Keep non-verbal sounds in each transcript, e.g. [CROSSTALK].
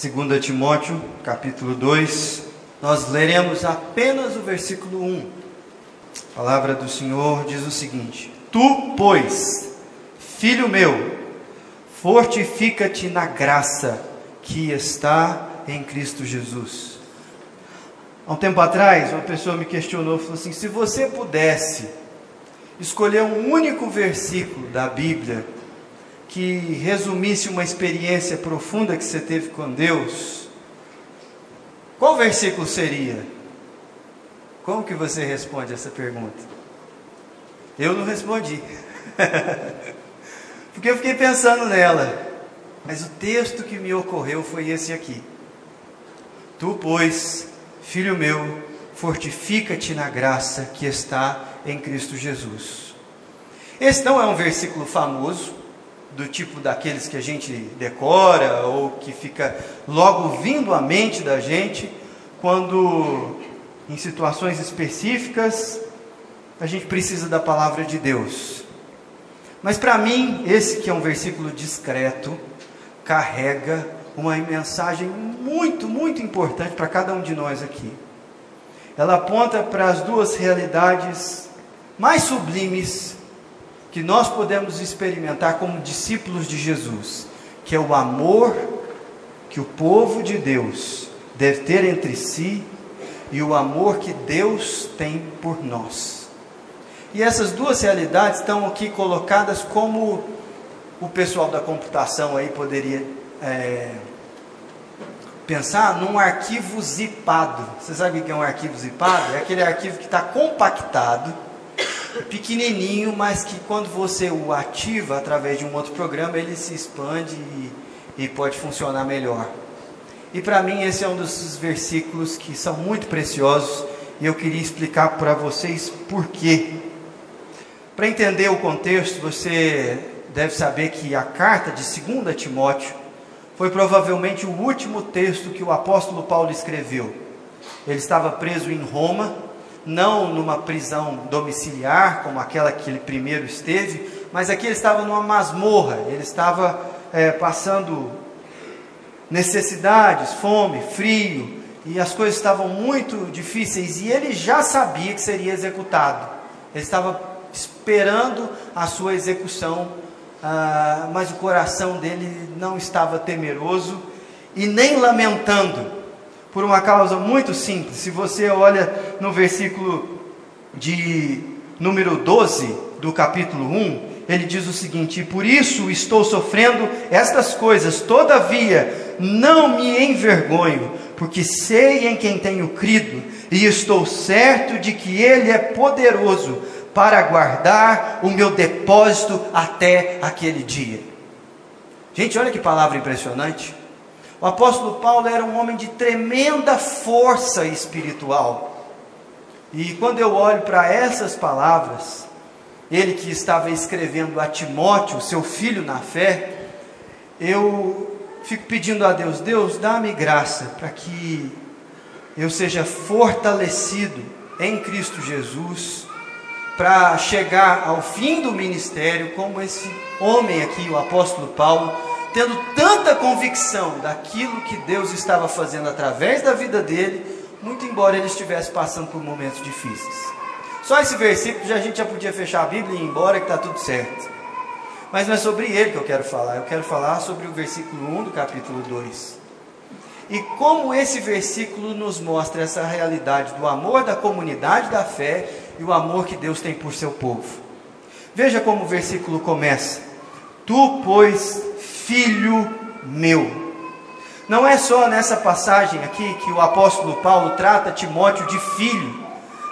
2 Timóteo, capítulo 2, nós leremos apenas o versículo 1. A palavra do Senhor diz o seguinte: Tu, pois, filho meu, fortifica-te na graça que está em Cristo Jesus. Há um tempo atrás, uma pessoa me questionou, falou assim: se você pudesse escolher um único versículo da Bíblia que resumisse uma experiência profunda que você teve com Deus, qual versículo seria? Como que você responde essa pergunta? Eu não respondi. [LAUGHS] Porque eu fiquei pensando nela. Mas o texto que me ocorreu foi esse aqui. Tu, pois, filho meu, fortifica-te na graça que está em Cristo Jesus. Esse não é um versículo famoso, do tipo daqueles que a gente decora ou que fica logo vindo à mente da gente quando em situações específicas a gente precisa da palavra de Deus. Mas para mim, esse que é um versículo discreto, carrega uma mensagem muito, muito importante para cada um de nós aqui. Ela aponta para as duas realidades mais sublimes que nós podemos experimentar como discípulos de Jesus, que é o amor que o povo de Deus deve ter entre si e o amor que Deus tem por nós. E essas duas realidades estão aqui colocadas como o pessoal da computação aí poderia é, pensar num arquivo zipado. Você sabe o que é um arquivo zipado? É aquele arquivo que está compactado pequenininho, mas que quando você o ativa através de um outro programa, ele se expande e, e pode funcionar melhor. E para mim esse é um dos versículos que são muito preciosos e eu queria explicar para vocês por quê. Para entender o contexto, você deve saber que a carta de 2 Timóteo foi provavelmente o último texto que o apóstolo Paulo escreveu. Ele estava preso em Roma não numa prisão domiciliar, como aquela que ele primeiro esteve, mas aqui ele estava numa masmorra, ele estava é, passando necessidades, fome, frio, e as coisas estavam muito difíceis, e ele já sabia que seria executado, ele estava esperando a sua execução, ah, mas o coração dele não estava temeroso e nem lamentando por uma causa muito simples. Se você olha no versículo de número 12 do capítulo 1, ele diz o seguinte: Por isso estou sofrendo estas coisas, todavia não me envergonho, porque sei em quem tenho crido, e estou certo de que Ele é poderoso para guardar o meu depósito até aquele dia. Gente, olha que palavra impressionante. O apóstolo Paulo era um homem de tremenda força espiritual. E quando eu olho para essas palavras, ele que estava escrevendo a Timóteo, seu filho na fé, eu fico pedindo a Deus: Deus, dá-me graça para que eu seja fortalecido em Cristo Jesus, para chegar ao fim do ministério, como esse homem aqui, o apóstolo Paulo, tendo tanta convicção daquilo que Deus estava fazendo através da vida dele, muito embora ele estivesse passando por momentos difíceis. Só esse versículo já a gente já podia fechar a Bíblia e ir embora que está tudo certo. Mas não é sobre ele que eu quero falar, eu quero falar sobre o versículo 1 do capítulo 2. E como esse versículo nos mostra essa realidade do amor da comunidade da fé e o amor que Deus tem por seu povo. Veja como o versículo começa: Tu, pois, filho meu. Não é só nessa passagem aqui que o apóstolo Paulo trata Timóteo de filho.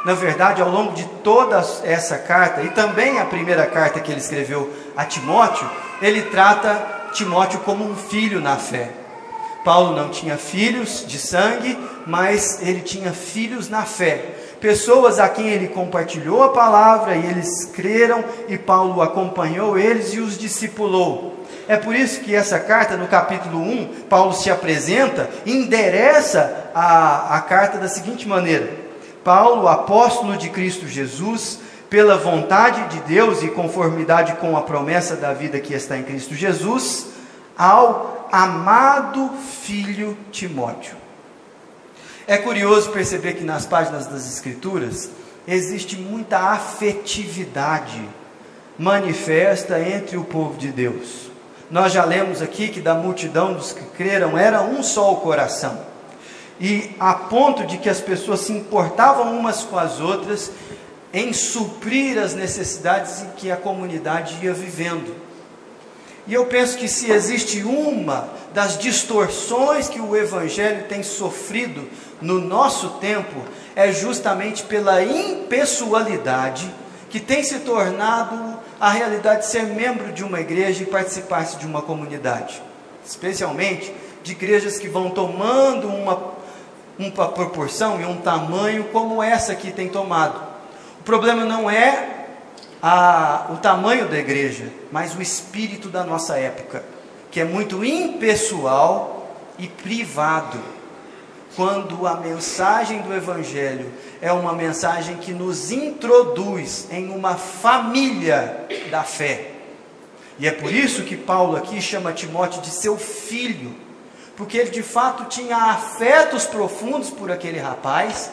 Na verdade, ao longo de toda essa carta, e também a primeira carta que ele escreveu a Timóteo, ele trata Timóteo como um filho na fé. Paulo não tinha filhos de sangue, mas ele tinha filhos na fé. Pessoas a quem ele compartilhou a palavra e eles creram, e Paulo acompanhou eles e os discipulou. É por isso que essa carta, no capítulo 1, Paulo se apresenta e endereça a, a carta da seguinte maneira: Paulo, apóstolo de Cristo Jesus, pela vontade de Deus e conformidade com a promessa da vida que está em Cristo Jesus, ao amado filho Timóteo. É curioso perceber que nas páginas das Escrituras existe muita afetividade manifesta entre o povo de Deus. Nós já lemos aqui que da multidão dos que creram era um só o coração. E a ponto de que as pessoas se importavam umas com as outras em suprir as necessidades em que a comunidade ia vivendo. E eu penso que se existe uma das distorções que o Evangelho tem sofrido no nosso tempo, é justamente pela impessoalidade que tem se tornado a realidade de ser membro de uma igreja e participar de uma comunidade, especialmente de igrejas que vão tomando uma, uma proporção e um tamanho como essa que tem tomado. O problema não é a, o tamanho da igreja, mas o espírito da nossa época, que é muito impessoal e privado. Quando a mensagem do Evangelho é uma mensagem que nos introduz em uma família da fé. E é por isso que Paulo aqui chama Timóteo de seu filho, porque ele de fato tinha afetos profundos por aquele rapaz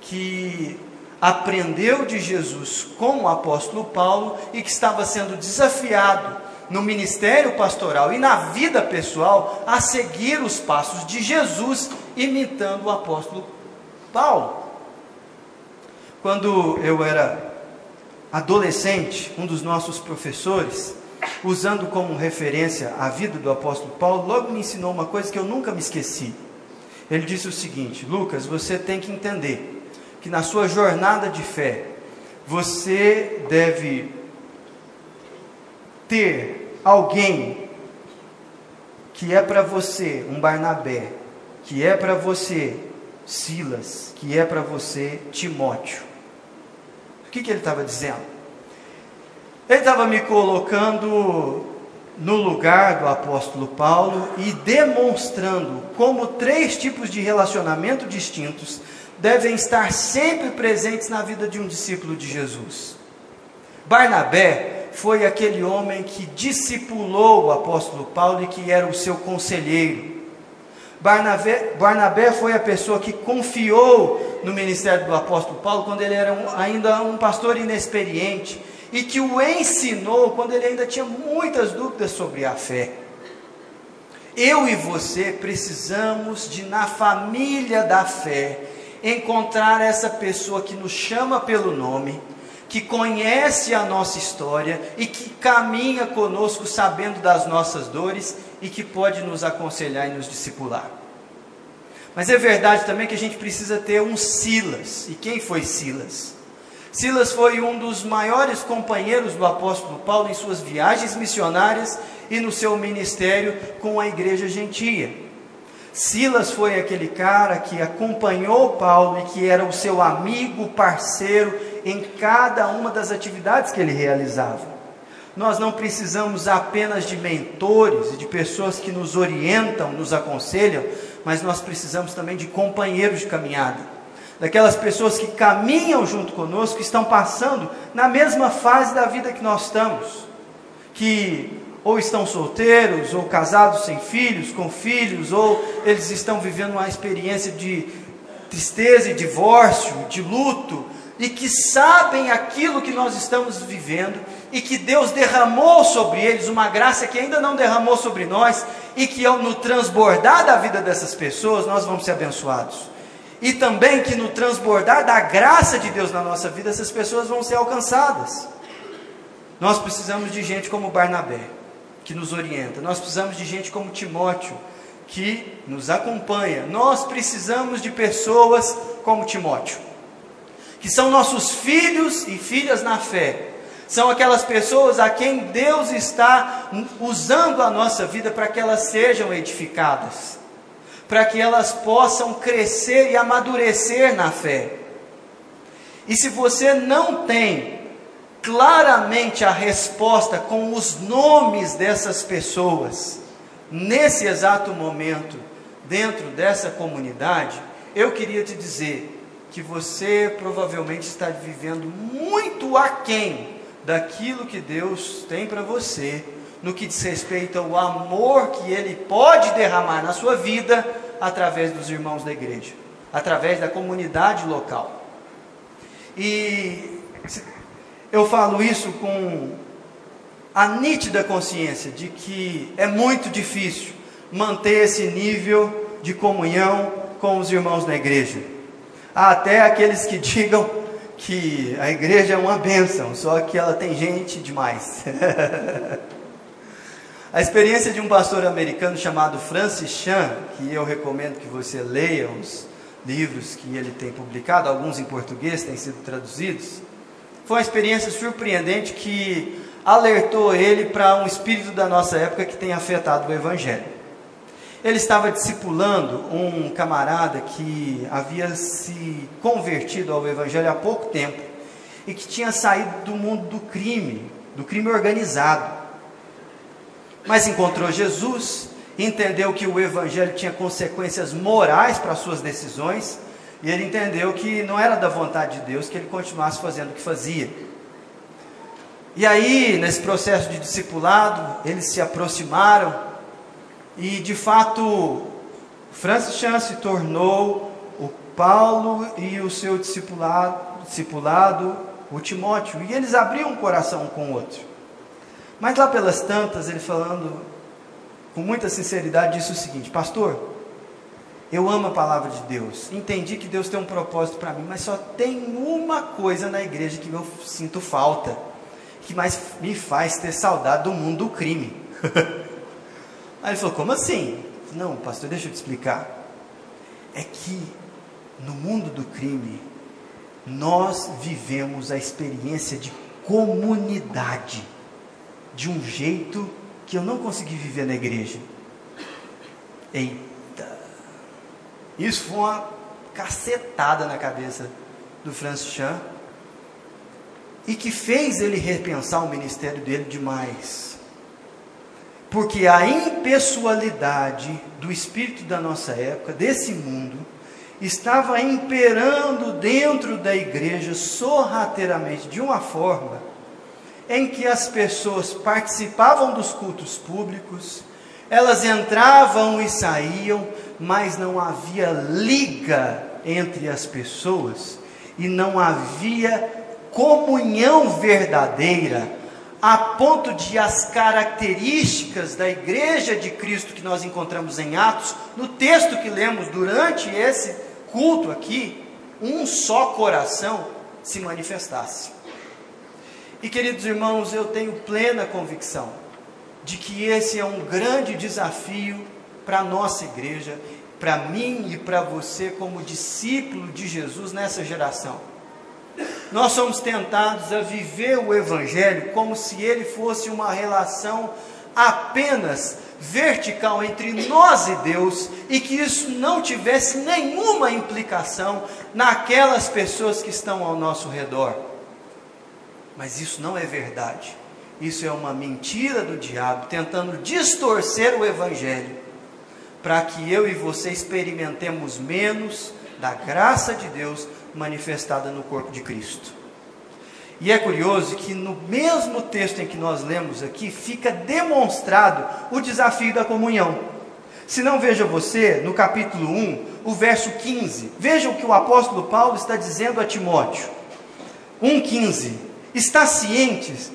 que aprendeu de Jesus com o apóstolo Paulo e que estava sendo desafiado no ministério pastoral e na vida pessoal a seguir os passos de Jesus, imitando o apóstolo Paulo. Quando eu era adolescente, um dos nossos professores, usando como referência a vida do apóstolo Paulo, logo me ensinou uma coisa que eu nunca me esqueci. Ele disse o seguinte: Lucas, você tem que entender que na sua jornada de fé, você deve ter alguém que é para você um Barnabé, que é para você Silas, que é para você Timóteo que, que ele estava dizendo? Ele estava me colocando no lugar do apóstolo Paulo e demonstrando como três tipos de relacionamento distintos devem estar sempre presentes na vida de um discípulo de Jesus. Barnabé foi aquele homem que discipulou o apóstolo Paulo e que era o seu conselheiro. Barnabé, Barnabé foi a pessoa que confiou no ministério do apóstolo Paulo quando ele era um, ainda um pastor inexperiente e que o ensinou quando ele ainda tinha muitas dúvidas sobre a fé. Eu e você precisamos de, na família da fé, encontrar essa pessoa que nos chama pelo nome, que conhece a nossa história e que caminha conosco sabendo das nossas dores e que pode nos aconselhar e nos discipular. Mas é verdade também que a gente precisa ter um Silas. E quem foi Silas? Silas foi um dos maiores companheiros do apóstolo Paulo em suas viagens missionárias e no seu ministério com a igreja gentia. Silas foi aquele cara que acompanhou Paulo e que era o seu amigo, parceiro em cada uma das atividades que ele realizava. Nós não precisamos apenas de mentores e de pessoas que nos orientam, nos aconselham, mas nós precisamos também de companheiros de caminhada. Daquelas pessoas que caminham junto conosco, que estão passando na mesma fase da vida que nós estamos, que ou estão solteiros, ou casados sem filhos, com filhos, ou eles estão vivendo uma experiência de tristeza e divórcio, de luto, e que sabem aquilo que nós estamos vivendo e que Deus derramou sobre eles uma graça que ainda não derramou sobre nós e que ao no transbordar da vida dessas pessoas nós vamos ser abençoados. E também que no transbordar da graça de Deus na nossa vida essas pessoas vão ser alcançadas. Nós precisamos de gente como Barnabé, que nos orienta. Nós precisamos de gente como Timóteo, que nos acompanha. Nós precisamos de pessoas como Timóteo que são nossos filhos e filhas na fé. São aquelas pessoas a quem Deus está usando a nossa vida para que elas sejam edificadas, para que elas possam crescer e amadurecer na fé. E se você não tem claramente a resposta com os nomes dessas pessoas, nesse exato momento, dentro dessa comunidade, eu queria te dizer que você provavelmente está vivendo muito aquém daquilo que Deus tem para você no que diz respeito ao amor que ele pode derramar na sua vida através dos irmãos da igreja, através da comunidade local. E eu falo isso com a nítida consciência de que é muito difícil manter esse nível de comunhão com os irmãos da igreja. Há até aqueles que [LAUGHS] digam que a igreja é uma bênção, só que ela tem gente demais. [LAUGHS] a experiência de um pastor americano chamado Francis Chan, que eu recomendo que você leia os livros que ele tem publicado, alguns em português têm sido traduzidos, foi uma experiência surpreendente que alertou ele para um espírito da nossa época que tem afetado o evangelho. Ele estava discipulando um camarada que havia se convertido ao Evangelho há pouco tempo e que tinha saído do mundo do crime, do crime organizado. Mas encontrou Jesus, entendeu que o Evangelho tinha consequências morais para suas decisões e ele entendeu que não era da vontade de Deus que ele continuasse fazendo o que fazia. E aí, nesse processo de discipulado, eles se aproximaram e de fato, Francis Chan se tornou o Paulo e o seu discipulado, discipulado, o Timóteo, e eles abriam um coração um com o outro. Mas lá pelas tantas, ele falando com muita sinceridade, disse o seguinte: Pastor, eu amo a palavra de Deus, entendi que Deus tem um propósito para mim, mas só tem uma coisa na igreja que eu sinto falta, que mais me faz ter saudade do mundo do crime. [LAUGHS] Aí ele falou: Como assim? Não, pastor, deixa eu te explicar. É que no mundo do crime, nós vivemos a experiência de comunidade de um jeito que eu não consegui viver na igreja. Eita! Isso foi uma cacetada na cabeça do Francis Chan e que fez ele repensar o ministério dele demais. Porque a impessoalidade do espírito da nossa época, desse mundo, estava imperando dentro da igreja sorrateiramente, de uma forma em que as pessoas participavam dos cultos públicos, elas entravam e saíam, mas não havia liga entre as pessoas e não havia comunhão verdadeira a ponto de as características da igreja de Cristo que nós encontramos em Atos, no texto que lemos durante esse culto aqui, um só coração se manifestasse. E queridos irmãos, eu tenho plena convicção de que esse é um grande desafio para a nossa igreja, para mim e para você, como discípulo de Jesus nessa geração nós somos tentados a viver o Evangelho como se ele fosse uma relação apenas vertical entre nós e Deus e que isso não tivesse nenhuma implicação naquelas pessoas que estão ao nosso redor. Mas isso não é verdade. Isso é uma mentira do diabo tentando distorcer o Evangelho para que eu e você experimentemos menos da graça de Deus manifestada no corpo de Cristo. E é curioso que no mesmo texto em que nós lemos aqui, fica demonstrado o desafio da comunhão. Se não veja você, no capítulo 1, o verso 15, veja o que o apóstolo Paulo está dizendo a Timóteo. 1,15: Está cientes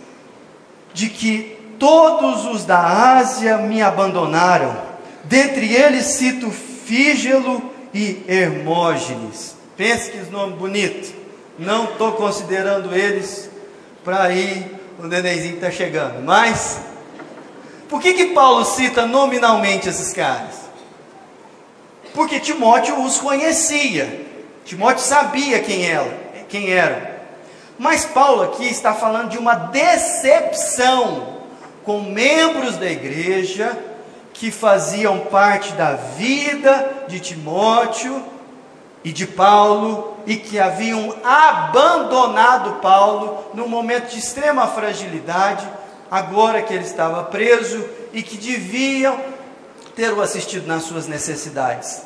de que todos os da Ásia me abandonaram, dentre eles cito Fígelo e Hermógenes. Pense que nome bonito. Não estou considerando eles para ir o nenenzinho está chegando. Mas por que que Paulo cita nominalmente esses caras? Porque Timóteo os conhecia. Timóteo sabia quem ela, quem eram. Mas Paulo aqui está falando de uma decepção com membros da igreja que faziam parte da vida de Timóteo e de Paulo e que haviam abandonado Paulo num momento de extrema fragilidade, agora que ele estava preso e que deviam ter o assistido nas suas necessidades.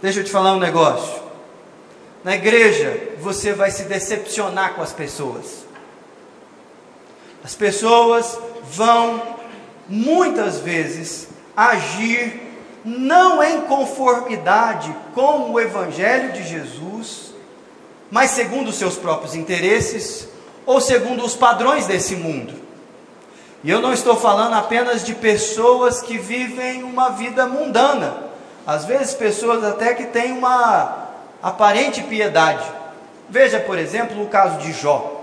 Deixa eu te falar um negócio. Na igreja, você vai se decepcionar com as pessoas. As pessoas vão muitas vezes agir não em conformidade com o Evangelho de Jesus, mas segundo os seus próprios interesses ou segundo os padrões desse mundo. E eu não estou falando apenas de pessoas que vivem uma vida mundana, às vezes pessoas até que têm uma aparente piedade. Veja, por exemplo, o caso de Jó.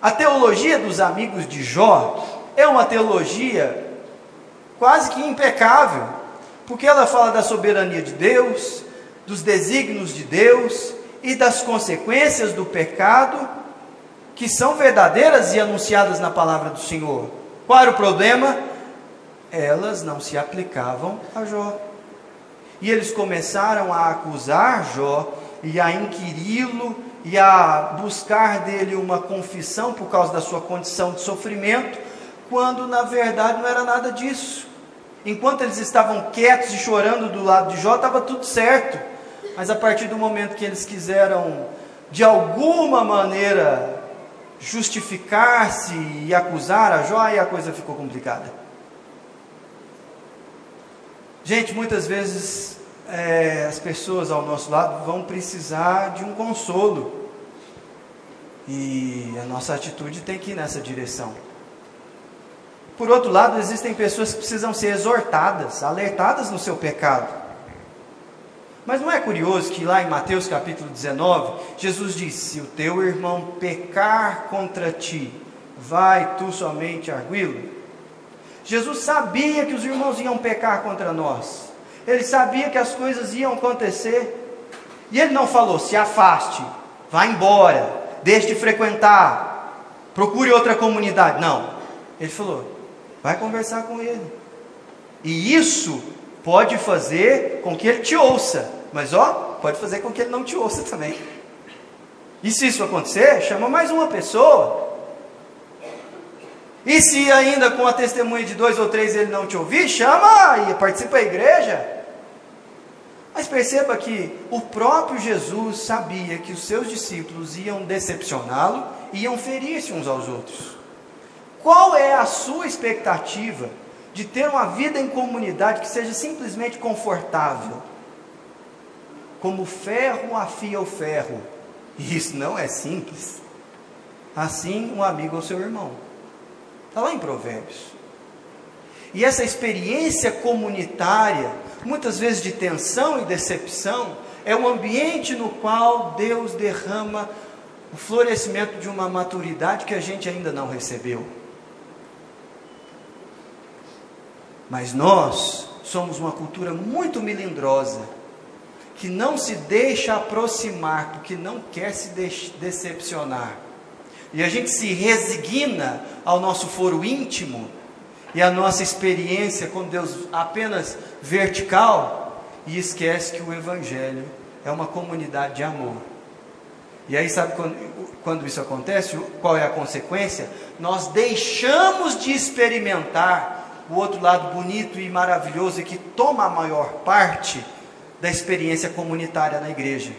A teologia dos amigos de Jó é uma teologia quase que impecável, porque ela fala da soberania de Deus, dos desígnios de Deus e das consequências do pecado que são verdadeiras e anunciadas na palavra do Senhor. Qual era o problema? Elas não se aplicavam a Jó. E eles começaram a acusar Jó e a inquiri-lo e a buscar dele uma confissão por causa da sua condição de sofrimento, quando na verdade não era nada disso. Enquanto eles estavam quietos e chorando do lado de Jó, estava tudo certo. Mas a partir do momento que eles quiseram, de alguma maneira, justificar-se e acusar a Jó, aí a coisa ficou complicada. Gente, muitas vezes é, as pessoas ao nosso lado vão precisar de um consolo. E a nossa atitude tem que ir nessa direção. Por outro lado, existem pessoas que precisam ser exortadas, alertadas no seu pecado. Mas não é curioso que lá em Mateus capítulo 19, Jesus disse: Se o teu irmão pecar contra ti, vai tu somente arguí-lo? Jesus sabia que os irmãos iam pecar contra nós, ele sabia que as coisas iam acontecer, e ele não falou: se afaste, vá embora, deixe de frequentar, procure outra comunidade. Não, ele falou: vai conversar com ele, e isso pode fazer com que ele te ouça, mas ó, pode fazer com que ele não te ouça também. E se isso acontecer, chama mais uma pessoa. E se ainda com a testemunha de dois ou três ele não te ouvir, chama e participa da igreja. Mas perceba que o próprio Jesus sabia que os seus discípulos iam decepcioná-lo, iam ferir-se uns aos outros. Qual é a sua expectativa de ter uma vida em comunidade que seja simplesmente confortável. Como ferro afia o ferro. E isso não é simples. Assim, um amigo é o seu irmão. Está lá em Provérbios. E essa experiência comunitária, muitas vezes de tensão e decepção, é um ambiente no qual Deus derrama o florescimento de uma maturidade que a gente ainda não recebeu. Mas nós somos uma cultura muito melindrosa, que não se deixa aproximar, porque não quer se decepcionar. E a gente se resigna ao nosso foro íntimo e à nossa experiência com Deus apenas vertical e esquece que o Evangelho é uma comunidade de amor. E aí, sabe quando, quando isso acontece? Qual é a consequência? Nós deixamos de experimentar o outro lado bonito e maravilhoso e que toma a maior parte da experiência comunitária na igreja,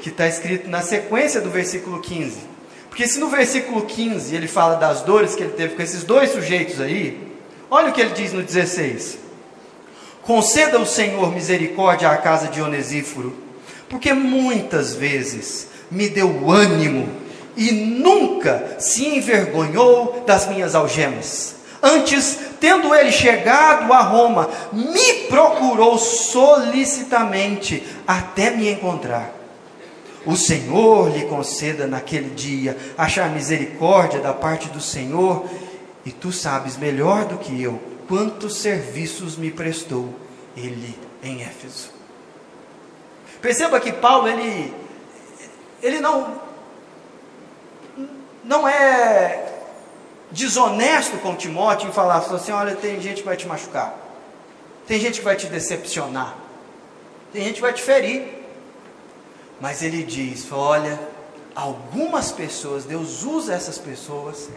que está escrito na sequência do versículo 15. Porque se no versículo 15 ele fala das dores que ele teve com esses dois sujeitos aí, olha o que ele diz no 16: Conceda o Senhor misericórdia à casa de Onesíforo, porque muitas vezes me deu ânimo e nunca se envergonhou das minhas algemas. Antes, tendo ele chegado a Roma, me procurou solicitamente até me encontrar. O Senhor lhe conceda naquele dia achar misericórdia da parte do Senhor, e tu sabes melhor do que eu quantos serviços me prestou ele em Éfeso. Perceba que Paulo ele ele não não é desonesto com Timóteo em falar assim: olha, tem gente que vai te machucar, tem gente que vai te decepcionar, tem gente que vai te ferir. Mas ele diz: olha, algumas pessoas, Deus usa essas pessoas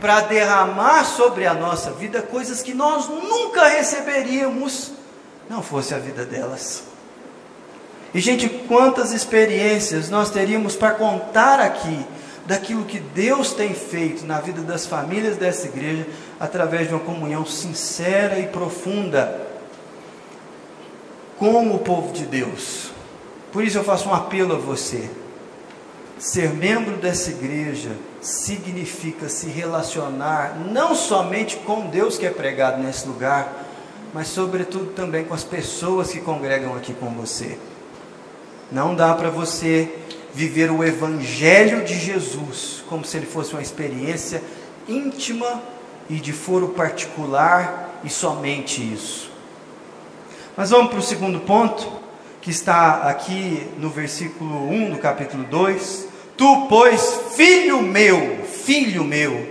para derramar sobre a nossa vida coisas que nós nunca receberíamos, não fosse a vida delas. E, gente, quantas experiências nós teríamos para contar aqui daquilo que Deus tem feito na vida das famílias dessa igreja através de uma comunhão sincera e profunda com o povo de Deus. Por isso eu faço um apelo a você. Ser membro dessa igreja significa se relacionar não somente com Deus que é pregado nesse lugar, mas sobretudo também com as pessoas que congregam aqui com você. Não dá para você viver o evangelho de Jesus como se ele fosse uma experiência íntima e de foro particular e somente isso. Mas vamos para o segundo ponto, que está aqui no versículo 1 do capítulo 2. Tu, pois, filho meu, filho meu,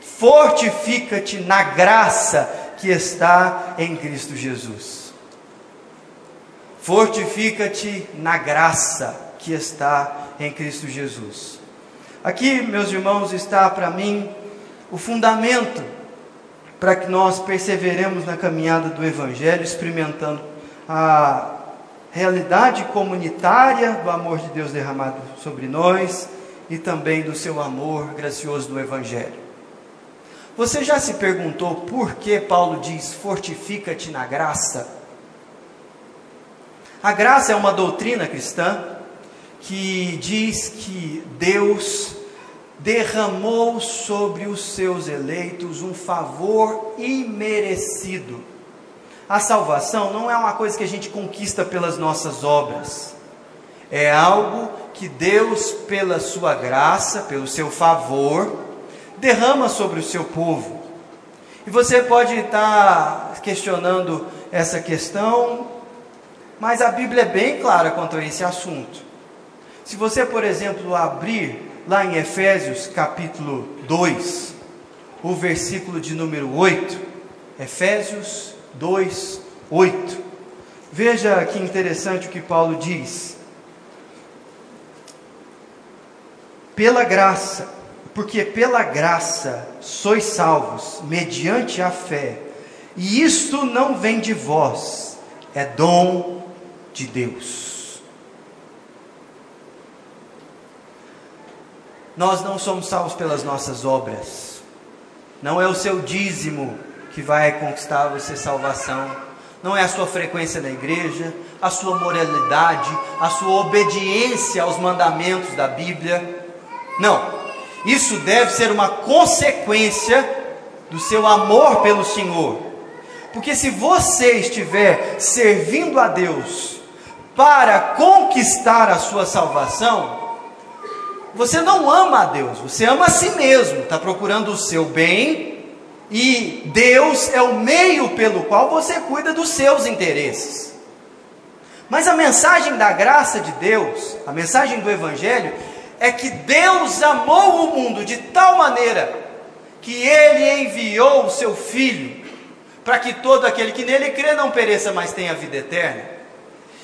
fortifica-te na graça que está em Cristo Jesus. Fortifica-te na graça que está em Cristo Jesus. Aqui, meus irmãos, está para mim o fundamento para que nós perseveremos na caminhada do Evangelho, experimentando a realidade comunitária do amor de Deus derramado sobre nós e também do seu amor gracioso do Evangelho. Você já se perguntou por que Paulo diz: fortifica-te na graça? A graça é uma doutrina cristã que diz que Deus derramou sobre os seus eleitos um favor imerecido. A salvação não é uma coisa que a gente conquista pelas nossas obras, é algo que Deus, pela sua graça, pelo seu favor, derrama sobre o seu povo. E você pode estar questionando essa questão, mas a Bíblia é bem clara quanto a esse assunto. Se você, por exemplo, abrir lá em Efésios capítulo 2, o versículo de número 8, Efésios 2, 8. Veja que interessante o que Paulo diz. Pela graça, porque pela graça sois salvos, mediante a fé, e isto não vem de vós, é dom de Deus. Nós não somos salvos pelas nossas obras, não é o seu dízimo que vai conquistar você salvação, não é a sua frequência na igreja, a sua moralidade, a sua obediência aos mandamentos da Bíblia, não. Isso deve ser uma consequência do seu amor pelo Senhor. Porque se você estiver servindo a Deus para conquistar a sua salvação, você não ama a Deus, você ama a si mesmo, está procurando o seu bem, e Deus é o meio pelo qual você cuida dos seus interesses. Mas a mensagem da graça de Deus, a mensagem do Evangelho, é que Deus amou o mundo de tal maneira que ele enviou o seu filho para que todo aquele que nele crê não pereça, mas tenha vida eterna.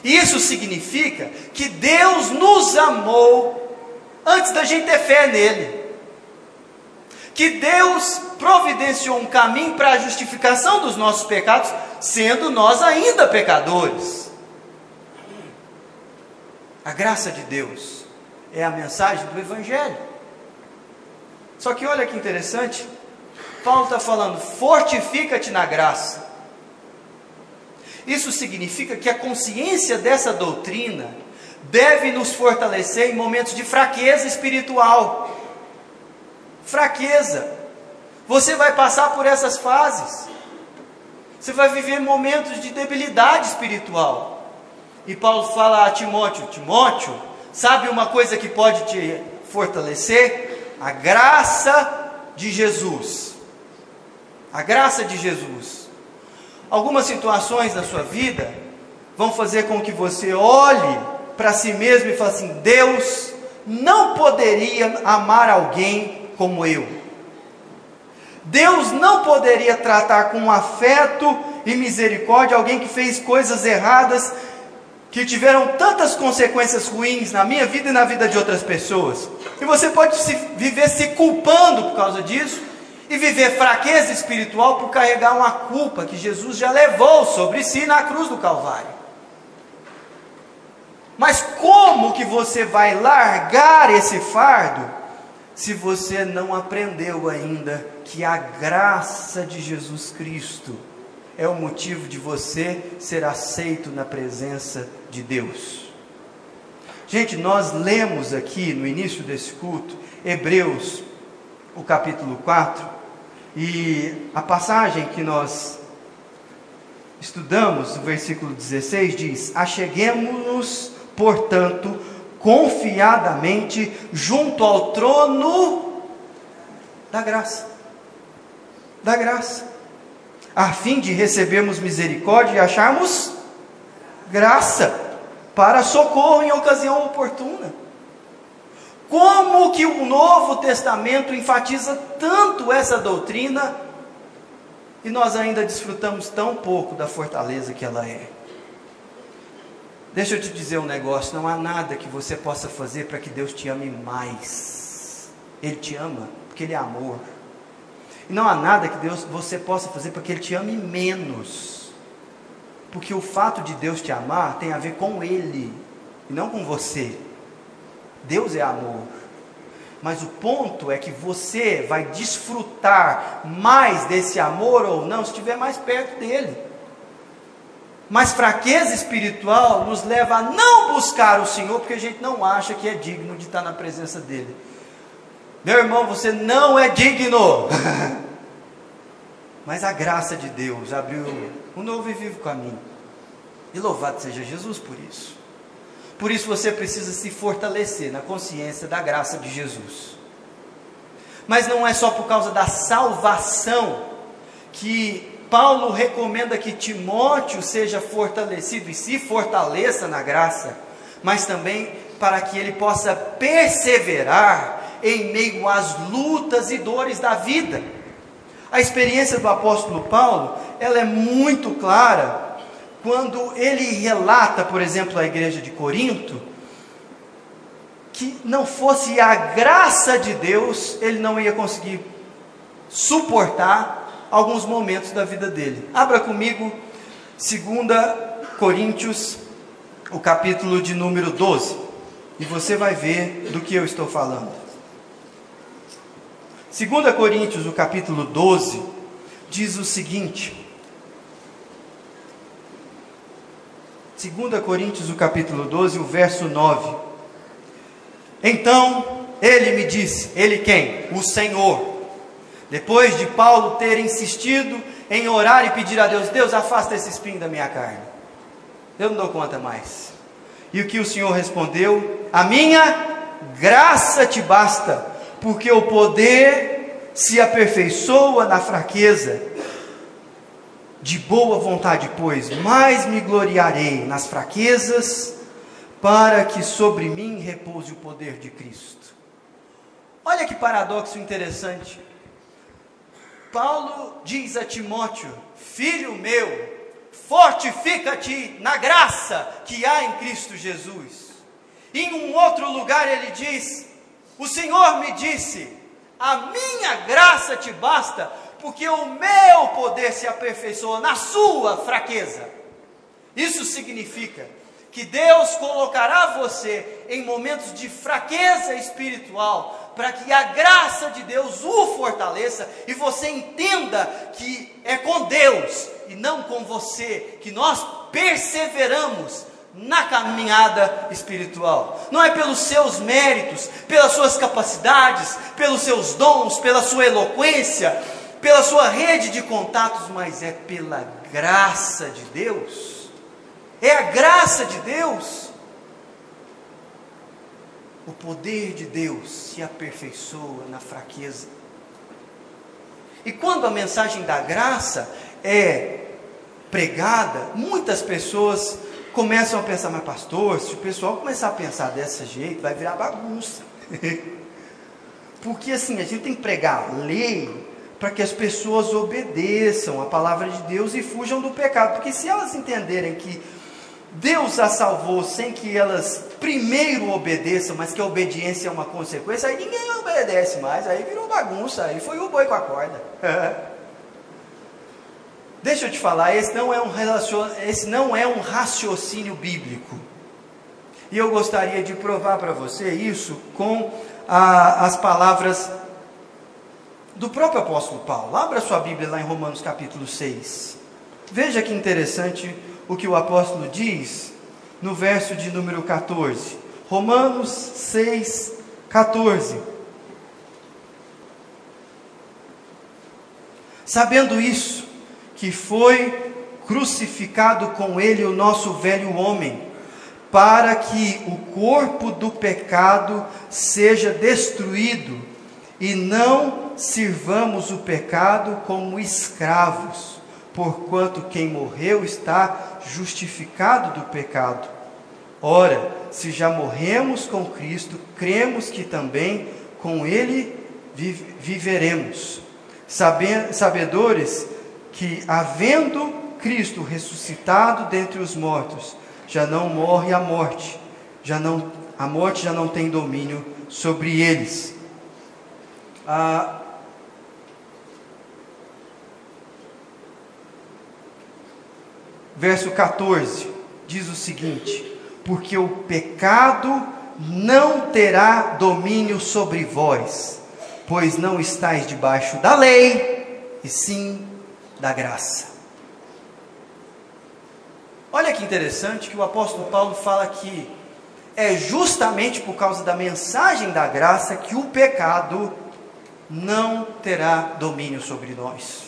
Isso significa que Deus nos amou antes da gente ter fé nele. Que Deus providenciou um caminho para a justificação dos nossos pecados, sendo nós ainda pecadores. A graça de Deus é a mensagem do Evangelho. Só que olha que interessante, Paulo está falando: fortifica-te na graça. Isso significa que a consciência dessa doutrina deve nos fortalecer em momentos de fraqueza espiritual. Fraqueza. Você vai passar por essas fases. Você vai viver momentos de debilidade espiritual. E Paulo fala a Timóteo: Timóteo, Sabe uma coisa que pode te fortalecer? A graça de Jesus. A graça de Jesus. Algumas situações na sua vida vão fazer com que você olhe para si mesmo e fale assim: Deus não poderia amar alguém como eu. Deus não poderia tratar com afeto e misericórdia alguém que fez coisas erradas que tiveram tantas consequências ruins na minha vida e na vida de outras pessoas. E você pode se, viver se culpando por causa disso e viver fraqueza espiritual por carregar uma culpa que Jesus já levou sobre si na cruz do Calvário. Mas como que você vai largar esse fardo se você não aprendeu ainda que a graça de Jesus Cristo é o motivo de você ser aceito na presença de Deus. Gente, nós lemos aqui no início desse culto, Hebreus, o capítulo 4, e a passagem que nós estudamos, o versículo 16, diz: Acheguemos-nos, portanto, confiadamente junto ao trono da graça. Da graça a fim de recebermos misericórdia e acharmos graça para socorro em ocasião oportuna. Como que o Novo Testamento enfatiza tanto essa doutrina e nós ainda desfrutamos tão pouco da fortaleza que ela é? Deixa eu te dizer um negócio: não há nada que você possa fazer para que Deus te ame mais. Ele te ama porque Ele é amor. E não há nada que Deus você possa fazer para que Ele te ame menos. Porque o fato de Deus te amar tem a ver com Ele e não com você. Deus é amor. Mas o ponto é que você vai desfrutar mais desse amor ou não se estiver mais perto dele. Mas fraqueza espiritual nos leva a não buscar o Senhor porque a gente não acha que é digno de estar na presença dele. Meu irmão, você não é digno. [LAUGHS] Mas a graça de Deus abriu um novo e vivo caminho. E louvado seja Jesus por isso. Por isso você precisa se fortalecer na consciência da graça de Jesus. Mas não é só por causa da salvação que Paulo recomenda que Timóteo seja fortalecido e se fortaleça na graça, mas também para que ele possa perseverar em meio às lutas e dores da vida. A experiência do apóstolo Paulo, ela é muito clara quando ele relata, por exemplo, à igreja de Corinto, que não fosse a graça de Deus, ele não ia conseguir suportar alguns momentos da vida dele. Abra comigo 2 Coríntios, o capítulo de número 12, e você vai ver do que eu estou falando. 2 Coríntios, o capítulo 12, diz o seguinte. 2 Coríntios, o capítulo 12, o verso 9. Então, ele me disse, ele quem? O Senhor. Depois de Paulo ter insistido em orar e pedir a Deus: Deus, afasta esse espinho da minha carne. Eu não dou conta mais. E o que o Senhor respondeu? A minha graça te basta porque o poder se aperfeiçoa na fraqueza. De boa vontade, pois, mais me gloriarei nas fraquezas, para que sobre mim repouse o poder de Cristo. Olha que paradoxo interessante. Paulo diz a Timóteo: Filho meu, fortifica-te na graça que há em Cristo Jesus. Em um outro lugar ele diz: o Senhor me disse: A minha graça te basta, porque o meu poder se aperfeiçoa na sua fraqueza. Isso significa que Deus colocará você em momentos de fraqueza espiritual, para que a graça de Deus o fortaleça e você entenda que é com Deus e não com você que nós perseveramos na caminhada espiritual. Não é pelos seus méritos, pelas suas capacidades, pelos seus dons, pela sua eloquência, pela sua rede de contatos, mas é pela graça de Deus. É a graça de Deus. O poder de Deus se aperfeiçoa na fraqueza. E quando a mensagem da graça é pregada, muitas pessoas começam a pensar, mas pastor, se o pessoal começar a pensar desse jeito, vai virar bagunça. [LAUGHS] Porque assim, a gente tem que pregar lei para que as pessoas obedeçam a palavra de Deus e fujam do pecado. Porque se elas entenderem que Deus as salvou sem que elas primeiro obedeçam, mas que a obediência é uma consequência, aí ninguém obedece mais, aí virou bagunça, aí foi o boi com a corda. [LAUGHS] Deixa eu te falar, esse não é um, esse não é um raciocínio bíblico. E eu gostaria de provar para você isso com a, as palavras do próprio apóstolo Paulo. Abra sua Bíblia lá em Romanos capítulo 6. Veja que interessante o que o apóstolo diz no verso de número 14. Romanos 6, 14. Sabendo isso, que foi crucificado com ele o nosso velho homem, para que o corpo do pecado seja destruído e não sirvamos o pecado como escravos, porquanto quem morreu está justificado do pecado. Ora, se já morremos com Cristo, cremos que também com Ele viveremos, sabedores que, havendo Cristo ressuscitado dentre os mortos, já não morre a morte, já não, a morte já não tem domínio sobre eles. Ah, verso 14 diz o seguinte: Porque o pecado não terá domínio sobre vós, pois não estáis debaixo da lei, e sim da graça. Olha que interessante que o apóstolo Paulo fala que é justamente por causa da mensagem da graça que o pecado não terá domínio sobre nós.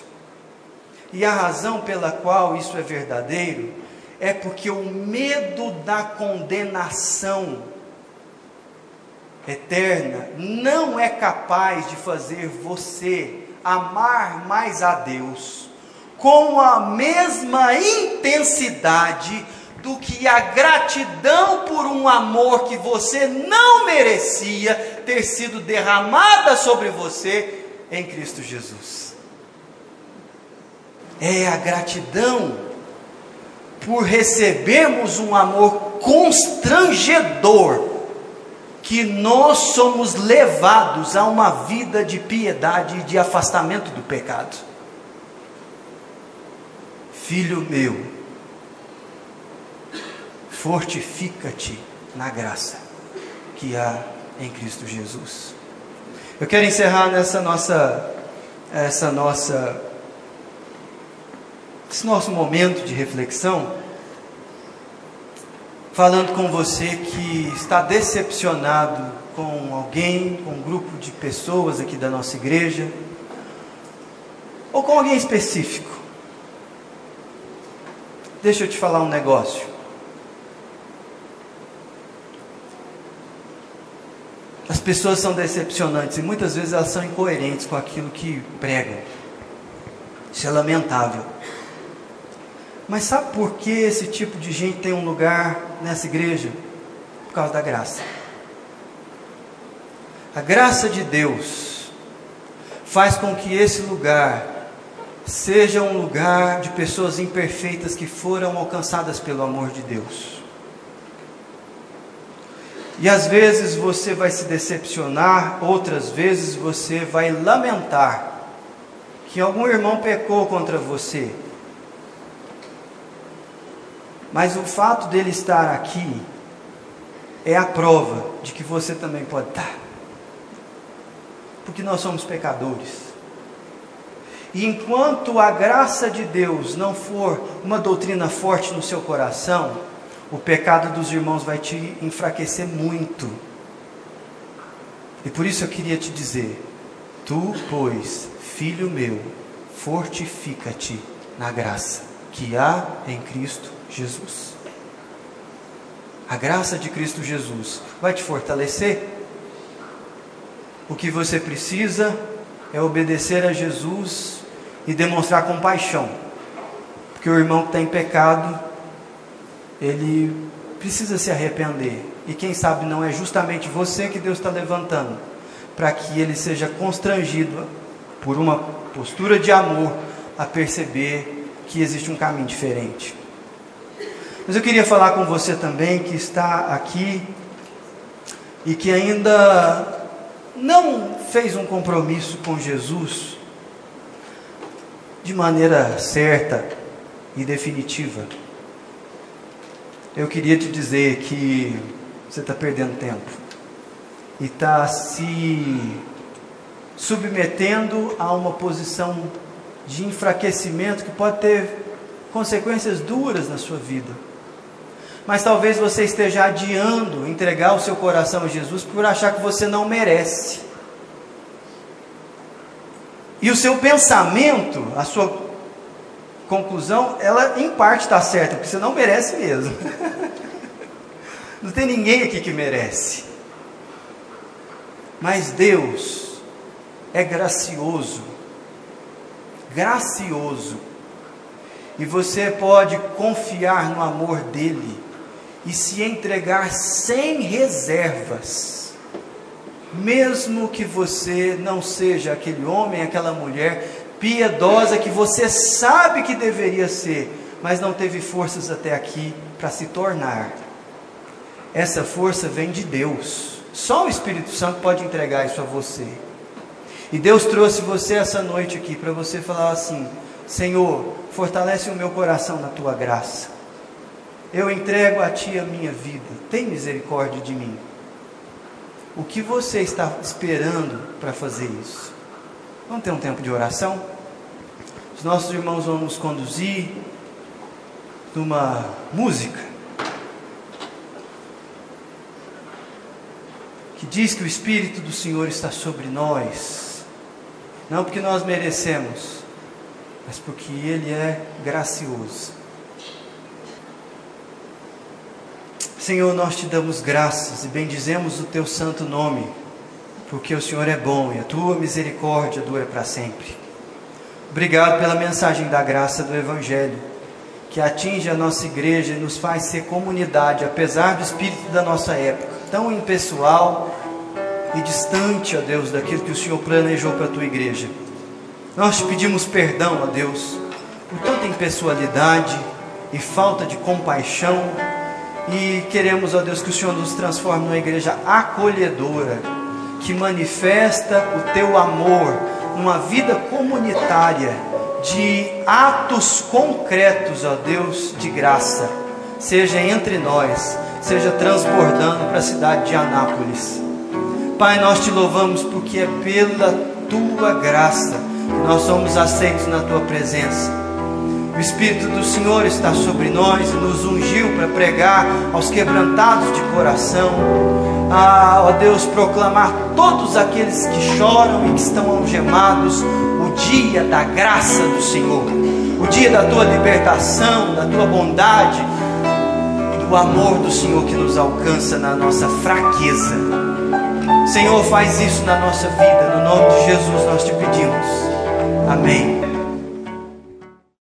E a razão pela qual isso é verdadeiro é porque o medo da condenação eterna não é capaz de fazer você amar mais a Deus com a mesma intensidade do que a gratidão por um amor que você não merecia ter sido derramada sobre você em Cristo Jesus. É a gratidão por recebermos um amor constrangedor que nós somos levados a uma vida de piedade e de afastamento do pecado. Filho meu, fortifica-te na graça que há em Cristo Jesus. Eu quero encerrar nessa nossa essa nossa esse nosso momento de reflexão falando com você que está decepcionado com alguém, com um grupo de pessoas aqui da nossa igreja, ou com alguém específico. Deixa eu te falar um negócio. As pessoas são decepcionantes e muitas vezes elas são incoerentes com aquilo que pregam. Isso é lamentável. Mas sabe por que esse tipo de gente tem um lugar nessa igreja? Por causa da graça. A graça de Deus faz com que esse lugar seja um lugar de pessoas imperfeitas que foram alcançadas pelo amor de Deus. E às vezes você vai se decepcionar, outras vezes você vai lamentar que algum irmão pecou contra você. Mas o fato dele estar aqui é a prova de que você também pode estar. Porque nós somos pecadores. E enquanto a graça de Deus não for uma doutrina forte no seu coração, o pecado dos irmãos vai te enfraquecer muito. E por isso eu queria te dizer: Tu, pois, filho meu, fortifica-te na graça que há em Cristo Jesus. A graça de Cristo Jesus vai te fortalecer. O que você precisa é obedecer a Jesus e demonstrar compaixão. Porque o irmão que está em pecado, ele precisa se arrepender. E quem sabe não é justamente você que Deus está levantando, para que ele seja constrangido por uma postura de amor a perceber que existe um caminho diferente. Mas eu queria falar com você também que está aqui e que ainda não fez um compromisso com Jesus de maneira certa e definitiva. Eu queria te dizer que você está perdendo tempo e está se submetendo a uma posição de enfraquecimento que pode ter consequências duras na sua vida. Mas talvez você esteja adiando entregar o seu coração a Jesus por achar que você não merece. E o seu pensamento, a sua conclusão, ela em parte está certa, porque você não merece mesmo. [LAUGHS] não tem ninguém aqui que merece. Mas Deus é gracioso. Gracioso. E você pode confiar no amor dele e se entregar sem reservas mesmo que você não seja aquele homem, aquela mulher piedosa que você sabe que deveria ser, mas não teve forças até aqui para se tornar. Essa força vem de Deus. Só o Espírito Santo pode entregar isso a você. E Deus trouxe você essa noite aqui para você falar assim: Senhor, fortalece o meu coração na tua graça. Eu entrego a ti a minha vida. Tem misericórdia de mim. O que você está esperando para fazer isso? Vamos ter um tempo de oração? Os nossos irmãos vão nos conduzir numa música que diz que o Espírito do Senhor está sobre nós, não porque nós merecemos, mas porque Ele é gracioso. Senhor, nós te damos graças e bendizemos o teu santo nome, porque o Senhor é bom e a tua misericórdia dura para sempre. Obrigado pela mensagem da graça do Evangelho, que atinge a nossa igreja e nos faz ser comunidade, apesar do espírito da nossa época, tão impessoal e distante, ó Deus, daquilo que o Senhor planejou para a tua igreja. Nós te pedimos perdão, ó Deus, por tanta impessoalidade e falta de compaixão e queremos, ó Deus, que o Senhor nos transforme numa igreja acolhedora, que manifesta o teu amor, numa vida comunitária, de atos concretos, ó Deus, de graça, seja entre nós, seja transbordando para a cidade de Anápolis. Pai, nós te louvamos porque é pela tua graça que nós somos aceitos na tua presença. O Espírito do Senhor está sobre nós e nos ungiu para pregar aos quebrantados de coração, a, ó Deus, proclamar todos aqueles que choram e que estão algemados o dia da graça do Senhor, o dia da tua libertação, da tua bondade do amor do Senhor que nos alcança na nossa fraqueza. Senhor, faz isso na nossa vida, no nome de Jesus nós te pedimos. Amém.